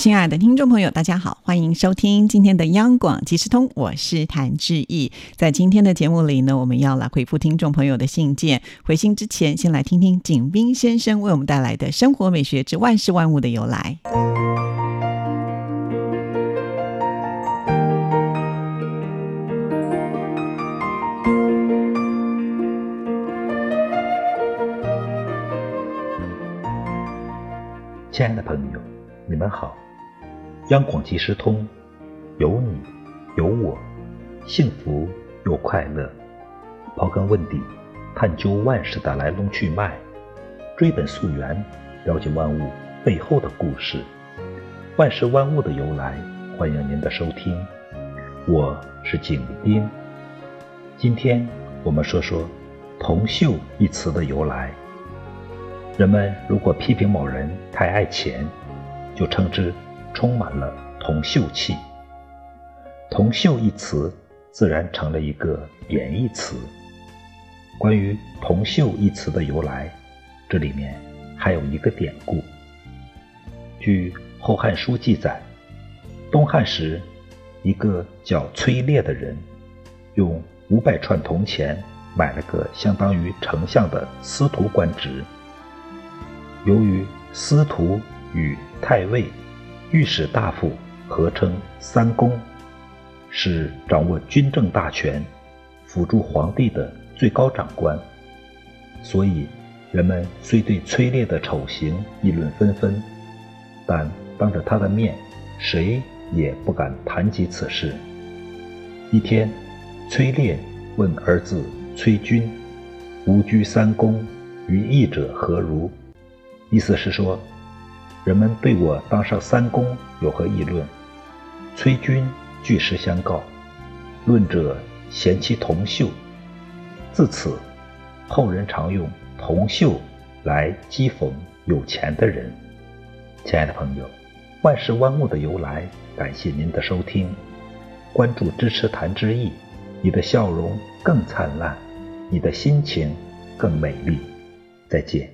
亲爱的听众朋友，大家好，欢迎收听今天的央广即时通，我是谭志毅。在今天的节目里呢，我们要来回复听众朋友的信件。回信之前，先来听听景斌先生为我们带来的生活美学之万事万物的由来。亲爱的朋友，你们好。央广即时通，有你有我，幸福又快乐。刨根问底，探究万事的来龙去脉，追本溯源，了解万物背后的故事，万事万物的由来。欢迎您的收听，我是景斌。今天我们说说“铜锈”一词的由来。人们如果批评某人太爱钱，就称之。充满了铜锈气，铜锈一词自然成了一个贬义词。关于铜锈一词的由来，这里面还有一个典故。据《后汉书》记载，东汉时，一个叫崔烈的人，用五百串铜钱买了个相当于丞相的司徒官职。由于司徒与太尉。御史大夫合称三公，是掌握军政大权、辅助皇帝的最高长官。所以，人们虽对崔烈的丑行议论纷纷，但当着他的面，谁也不敢谈及此事。一天，崔烈问儿子崔军：“吾居三公，于义者何如？”意思是说。人们对我当上三公有何议论？崔军据实相告，论者嫌其铜锈。自此，后人常用铜锈来讥讽有钱的人。亲爱的朋友，万事万物的由来，感谢您的收听，关注支持谭之意，你的笑容更灿烂，你的心情更美丽。再见。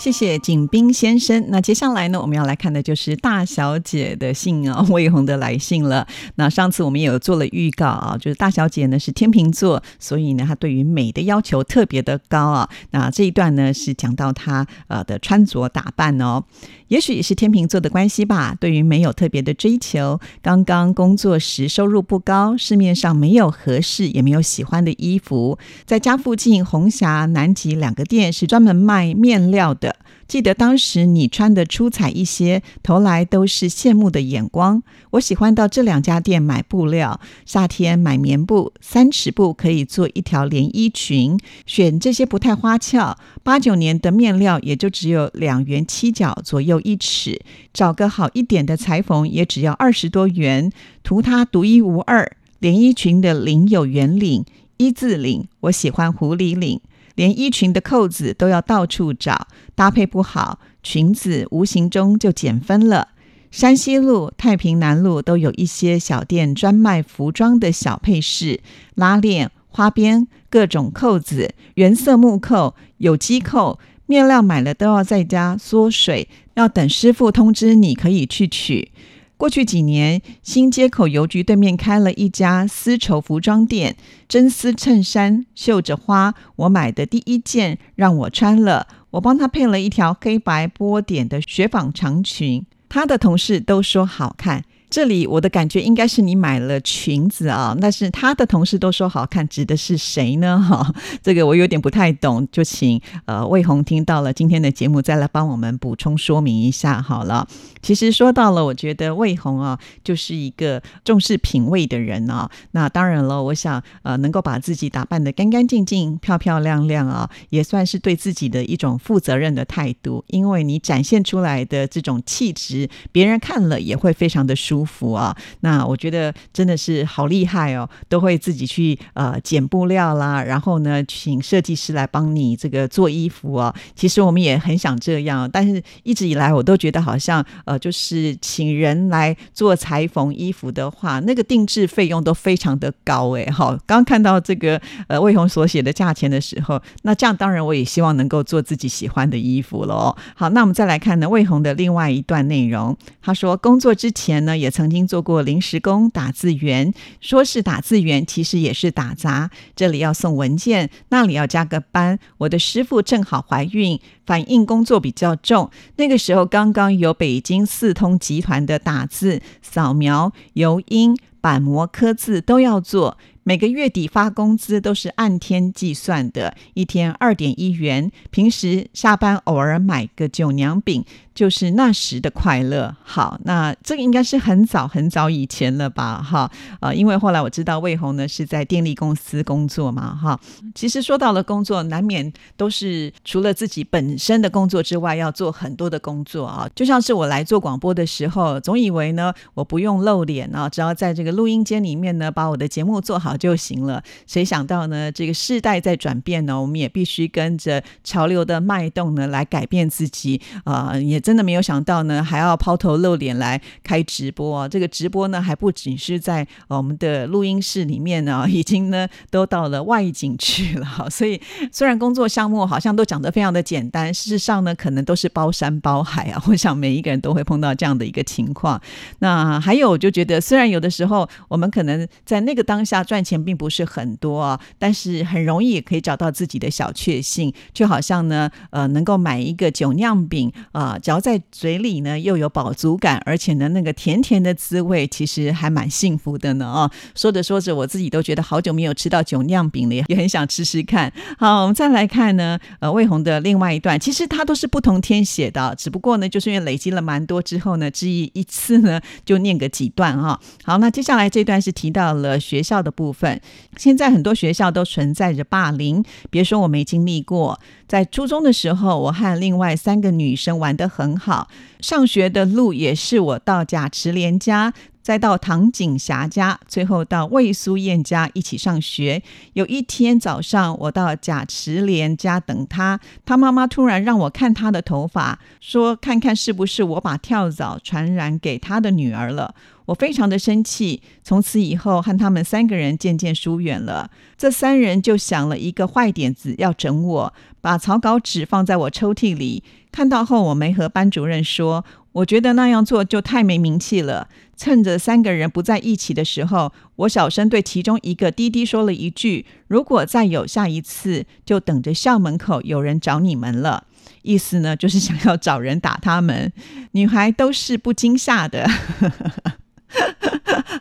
谢谢景斌先生。那接下来呢，我们要来看的就是大小姐的信啊，魏红的来信了。那上次我们也有做了预告啊，就是大小姐呢是天秤座，所以呢她对于美的要求特别的高啊。那这一段呢是讲到她呃的穿着打扮哦。也许也是天秤座的关系吧，对于没有特别的追求。刚刚工作时收入不高，市面上没有合适也没有喜欢的衣服。在家附近红霞、南极两个店是专门卖面料的。记得当时你穿的出彩一些，投来都是羡慕的眼光。我喜欢到这两家店买布料，夏天买棉布，三尺布可以做一条连衣裙。选这些不太花俏，八九年的面料也就只有两元七角左右一尺，找个好一点的裁缝也只要二十多元，图它独一无二。连衣裙的领有圆领、一字领，我喜欢狐狸领。连衣裙的扣子都要到处找，搭配不好，裙子无形中就减分了。山西路、太平南路都有一些小店专卖服装的小配饰，拉链、花边、各种扣子、原色木扣、有机扣，面料买了都要在家缩水，要等师傅通知你可以去取。过去几年，新街口邮局对面开了一家丝绸服装店，真丝衬衫绣着花。我买的第一件让我穿了，我帮他配了一条黑白波点的雪纺长裙。他的同事都说好看，这里我的感觉应该是你买了裙子啊，但是他的同事都说好看，指的是谁呢？哈，这个我有点不太懂，就请呃魏红听到了今天的节目再来帮我们补充说明一下好了。其实说到了，我觉得魏红啊就是一个重视品味的人啊。那当然了，我想呃能够把自己打扮的干干净净、漂漂亮亮啊，也算是对自己的一种负责任的态度，因为你展现出来的这种气质，别人看了也会非常的舒。衣服啊，那我觉得真的是好厉害哦，都会自己去呃剪布料啦，然后呢，请设计师来帮你这个做衣服啊。其实我们也很想这样，但是一直以来我都觉得好像呃，就是请人来做裁缝衣服的话，那个定制费用都非常的高哎。好，刚看到这个呃魏红所写的价钱的时候，那这样当然我也希望能够做自己喜欢的衣服喽。好，那我们再来看呢魏红的另外一段内容，他说工作之前呢也。曾经做过临时工、打字员，说是打字员，其实也是打杂。这里要送文件，那里要加个班。我的师傅正好怀孕，反应工作比较重。那个时候刚刚有北京四通集团的打字、扫描、油印、板模、刻字都要做。每个月底发工资都是按天计算的，一天二点一元。平时下班偶尔买个酒娘饼。就是那时的快乐。好，那这个应该是很早很早以前了吧？哈，呃，因为后来我知道魏红呢是在电力公司工作嘛，哈。其实说到了工作，难免都是除了自己本身的工作之外，要做很多的工作啊。就像是我来做广播的时候，总以为呢我不用露脸啊，只要在这个录音间里面呢把我的节目做好就行了。谁想到呢？这个世代在转变呢，我们也必须跟着潮流的脉动呢来改变自己啊，也。真的没有想到呢，还要抛头露脸来开直播啊！这个直播呢，还不仅是在我们的录音室里面呢，已经呢都到了外景去了。所以虽然工作项目好像都讲得非常的简单，事实上呢，可能都是包山包海啊。我想每一个人都会碰到这样的一个情况。那还有，我就觉得虽然有的时候我们可能在那个当下赚钱并不是很多啊，但是很容易也可以找到自己的小确幸，就好像呢，呃，能够买一个酒酿饼啊，嚼。在嘴里呢，又有饱足感，而且呢，那个甜甜的滋味，其实还蛮幸福的呢。哦，说着说着，我自己都觉得好久没有吃到酒酿饼了，也很想吃吃看。好，我们再来看呢，呃，魏红的另外一段，其实它都是不同天写的，只不过呢，就是因为累积了蛮多之后呢，之一一次呢，就念个几段哈。好，那接下来这段是提到了学校的部部分，现在很多学校都存在着霸凌，别说我没经历过。在初中的时候，我和另外三个女生玩得很好。上学的路也是我到贾池莲家，再到唐景霞家，最后到魏苏燕家一起上学。有一天早上，我到贾池莲家等她，她妈妈突然让我看她的头发，说看看是不是我把跳蚤传染给她的女儿了。我非常的生气，从此以后和他们三个人渐渐疏远了。这三人就想了一个坏点子，要整我，把草稿纸放在我抽屉里。看到后，我没和班主任说，我觉得那样做就太没名气了。趁着三个人不在一起的时候，我小声对其中一个滴滴说了一句：“如果再有下一次，就等着校门口有人找你们了。”意思呢，就是想要找人打他们。女孩都是不惊吓的。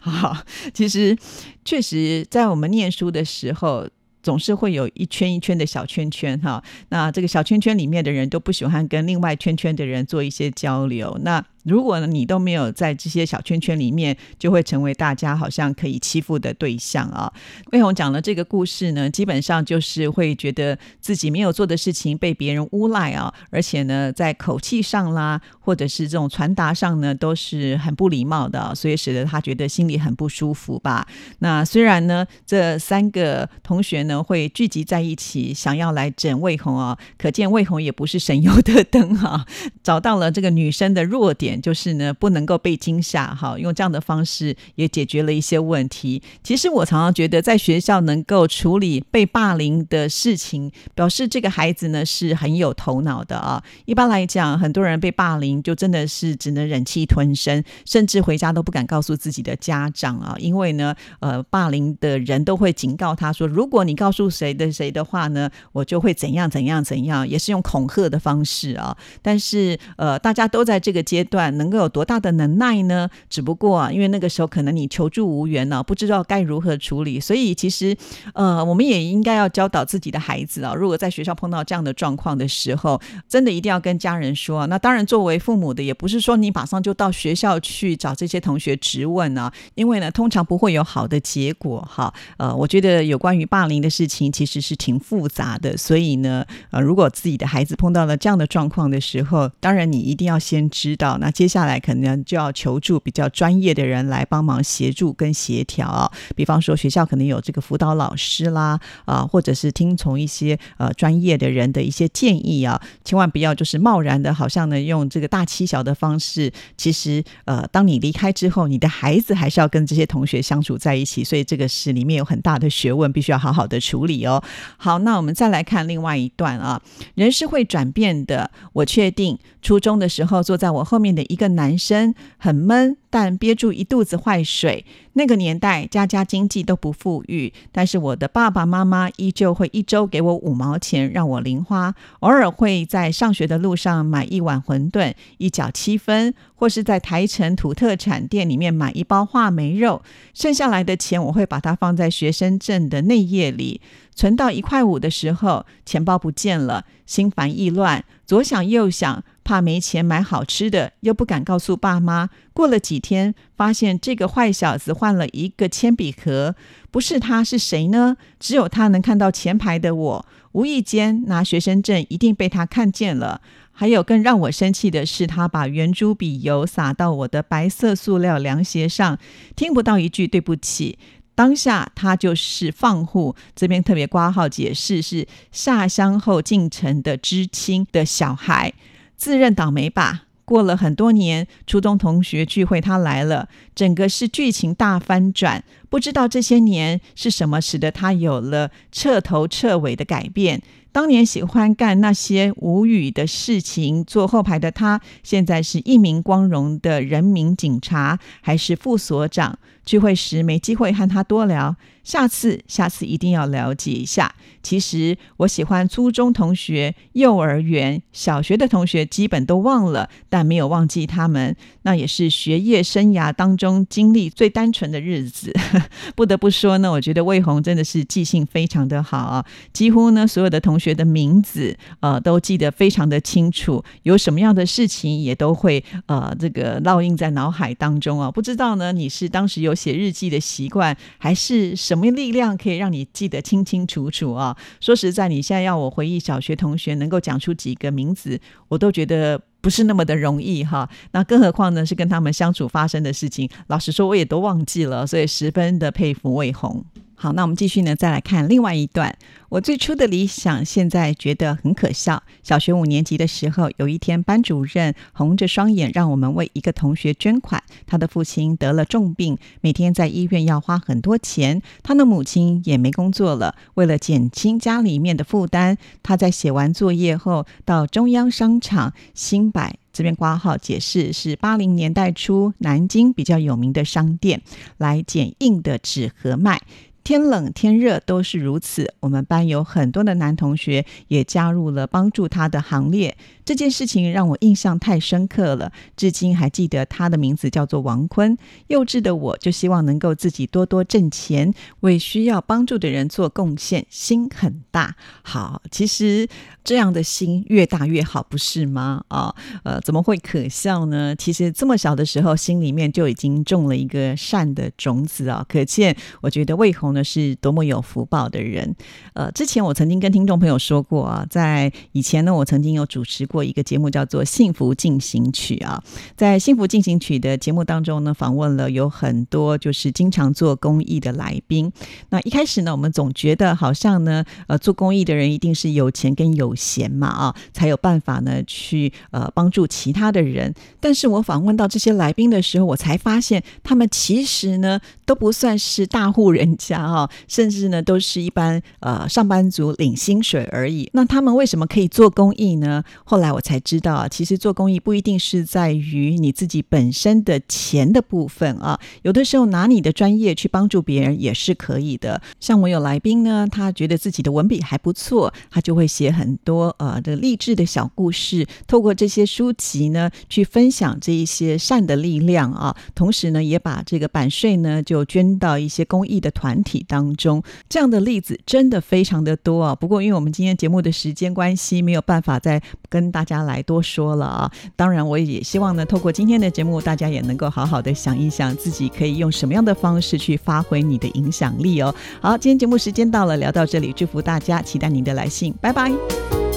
好，其实确实在我们念书的时候，总是会有一圈一圈的小圈圈哈。那这个小圈圈里面的人都不喜欢跟另外圈圈的人做一些交流。那如果你都没有在这些小圈圈里面，就会成为大家好像可以欺负的对象啊。魏红讲的这个故事呢，基本上就是会觉得自己没有做的事情被别人诬赖啊，而且呢，在口气上啦，或者是这种传达上呢，都是很不礼貌的，所以使得他觉得心里很不舒服吧。那虽然呢，这三个同学呢会聚集在一起，想要来整魏红啊，可见魏红也不是省油的灯啊，找到了这个女生的弱点。就是呢，不能够被惊吓哈，用这样的方式也解决了一些问题。其实我常常觉得，在学校能够处理被霸凌的事情，表示这个孩子呢是很有头脑的啊。一般来讲，很多人被霸凌就真的是只能忍气吞声，甚至回家都不敢告诉自己的家长啊，因为呢，呃，霸凌的人都会警告他说，如果你告诉谁的谁的话呢，我就会怎样怎样怎样，也是用恐吓的方式啊。但是呃，大家都在这个阶段。能够有多大的能耐呢？只不过啊，因为那个时候可能你求助无援呢，不知道该如何处理，所以其实呃，我们也应该要教导自己的孩子啊，如果在学校碰到这样的状况的时候，真的一定要跟家人说。那当然，作为父母的也不是说你马上就到学校去找这些同学质问啊，因为呢，通常不会有好的结果哈。呃，我觉得有关于霸凌的事情其实是挺复杂的，所以呢，呃，如果自己的孩子碰到了这样的状况的时候，当然你一定要先知道，那接下来可能就要求助比较专业的人来帮忙协助跟协调。比方说学校可能有这个辅导老师啦，啊，或者是听从一些呃专业的人的一些建议啊，千万不要就是贸然的，好像呢用这个大欺小的方式。其实呃，当你离开之后，你的孩子还是要跟这些同学相处在一起，所以这个是里面有很大的学问，必须要好好的处理哦。好，那我们再来看另外一段啊，人是会转变的。我确定初中的时候，坐在我后面的一个男生很闷，但憋住一肚子坏水。那个年代家家经济都不富裕，但是我的爸爸妈妈依旧会一周给我五毛钱让我零花，偶尔会在上学的路上买一碗馄饨，一角七分，或是在台城土特产店里面买一包话梅肉。剩下来的钱我会把它放在学生证的内页里。存到一块五的时候，钱包不见了，心烦意乱，左想右想，怕没钱买好吃的，又不敢告诉爸妈。过了几天，发现这个坏小子换了一个铅笔盒，不是他是谁呢？只有他能看到前排的我，无意间拿学生证，一定被他看见了。还有更让我生气的是，他把圆珠笔油洒到我的白色塑料凉鞋上，听不到一句对不起。当下他就是放户，这边特别挂号解释是下乡后进城的知青的小孩，自认倒霉吧。过了很多年，初中同学聚会他来了，整个是剧情大翻转。不知道这些年是什么使得他有了彻头彻尾的改变。当年喜欢干那些无语的事情，坐后排的他，现在是一名光荣的人民警察，还是副所长。聚会时没机会和他多聊，下次下次一定要了解一下。其实我喜欢初中同学、幼儿园、小学的同学，基本都忘了，但没有忘记他们。那也是学业生涯当中经历最单纯的日子。不得不说呢，我觉得魏红真的是记性非常的好啊，几乎呢所有的同学的名字呃都记得非常的清楚，有什么样的事情也都会呃这个烙印在脑海当中啊。不知道呢你是当时有。写日记的习惯，还是什么力量可以让你记得清清楚楚啊？说实在，你现在要我回忆小学同学能够讲出几个名字，我都觉得不是那么的容易哈。那更何况呢，是跟他们相处发生的事情，老实说我也都忘记了，所以十分的佩服魏红。好，那我们继续呢，再来看另外一段。我最初的理想，现在觉得很可笑。小学五年级的时候，有一天，班主任红着双眼让我们为一个同学捐款。他的父亲得了重病，每天在医院要花很多钱。他的母亲也没工作了。为了减轻家里面的负担，他在写完作业后，到中央商场新百这边挂号解释，是八零年代初南京比较有名的商店，来剪硬的纸盒卖。天冷天热都是如此。我们班有很多的男同学也加入了帮助他的行列。这件事情让我印象太深刻了，至今还记得他的名字叫做王坤。幼稚的我就希望能够自己多多挣钱，为需要帮助的人做贡献，心很大。好，其实这样的心越大越好，不是吗？啊，呃，怎么会可笑呢？其实这么小的时候，心里面就已经种了一个善的种子啊。可见，我觉得魏红呢是多么有福报的人。呃，之前我曾经跟听众朋友说过啊，在以前呢，我曾经有主持过。一个节目叫做《幸福进行曲》啊，在《幸福进行曲》的节目当中呢，访问了有很多就是经常做公益的来宾。那一开始呢，我们总觉得好像呢，呃，做公益的人一定是有钱跟有闲嘛啊，才有办法呢去呃帮助其他的人。但是我访问到这些来宾的时候，我才发现他们其实呢都不算是大户人家哈，甚至呢都是一般呃上班族领薪水而已。那他们为什么可以做公益呢？后来。我才知道，其实做公益不一定是在于你自己本身的钱的部分啊，有的时候拿你的专业去帮助别人也是可以的。像我有来宾呢，他觉得自己的文笔还不错，他就会写很多呃的励志的小故事，透过这些书籍呢去分享这一些善的力量啊，同时呢也把这个版税呢就捐到一些公益的团体体当中。这样的例子真的非常的多啊。不过因为我们今天节目的时间关系，没有办法再跟大家来多说了啊。当然，我也希望呢，透过今天的节目，大家也能够好好的想一想，自己可以用什么样的方式去发挥你的影响力哦。好，今天节目时间到了，聊到这里，祝福大家，期待您的来信，拜拜。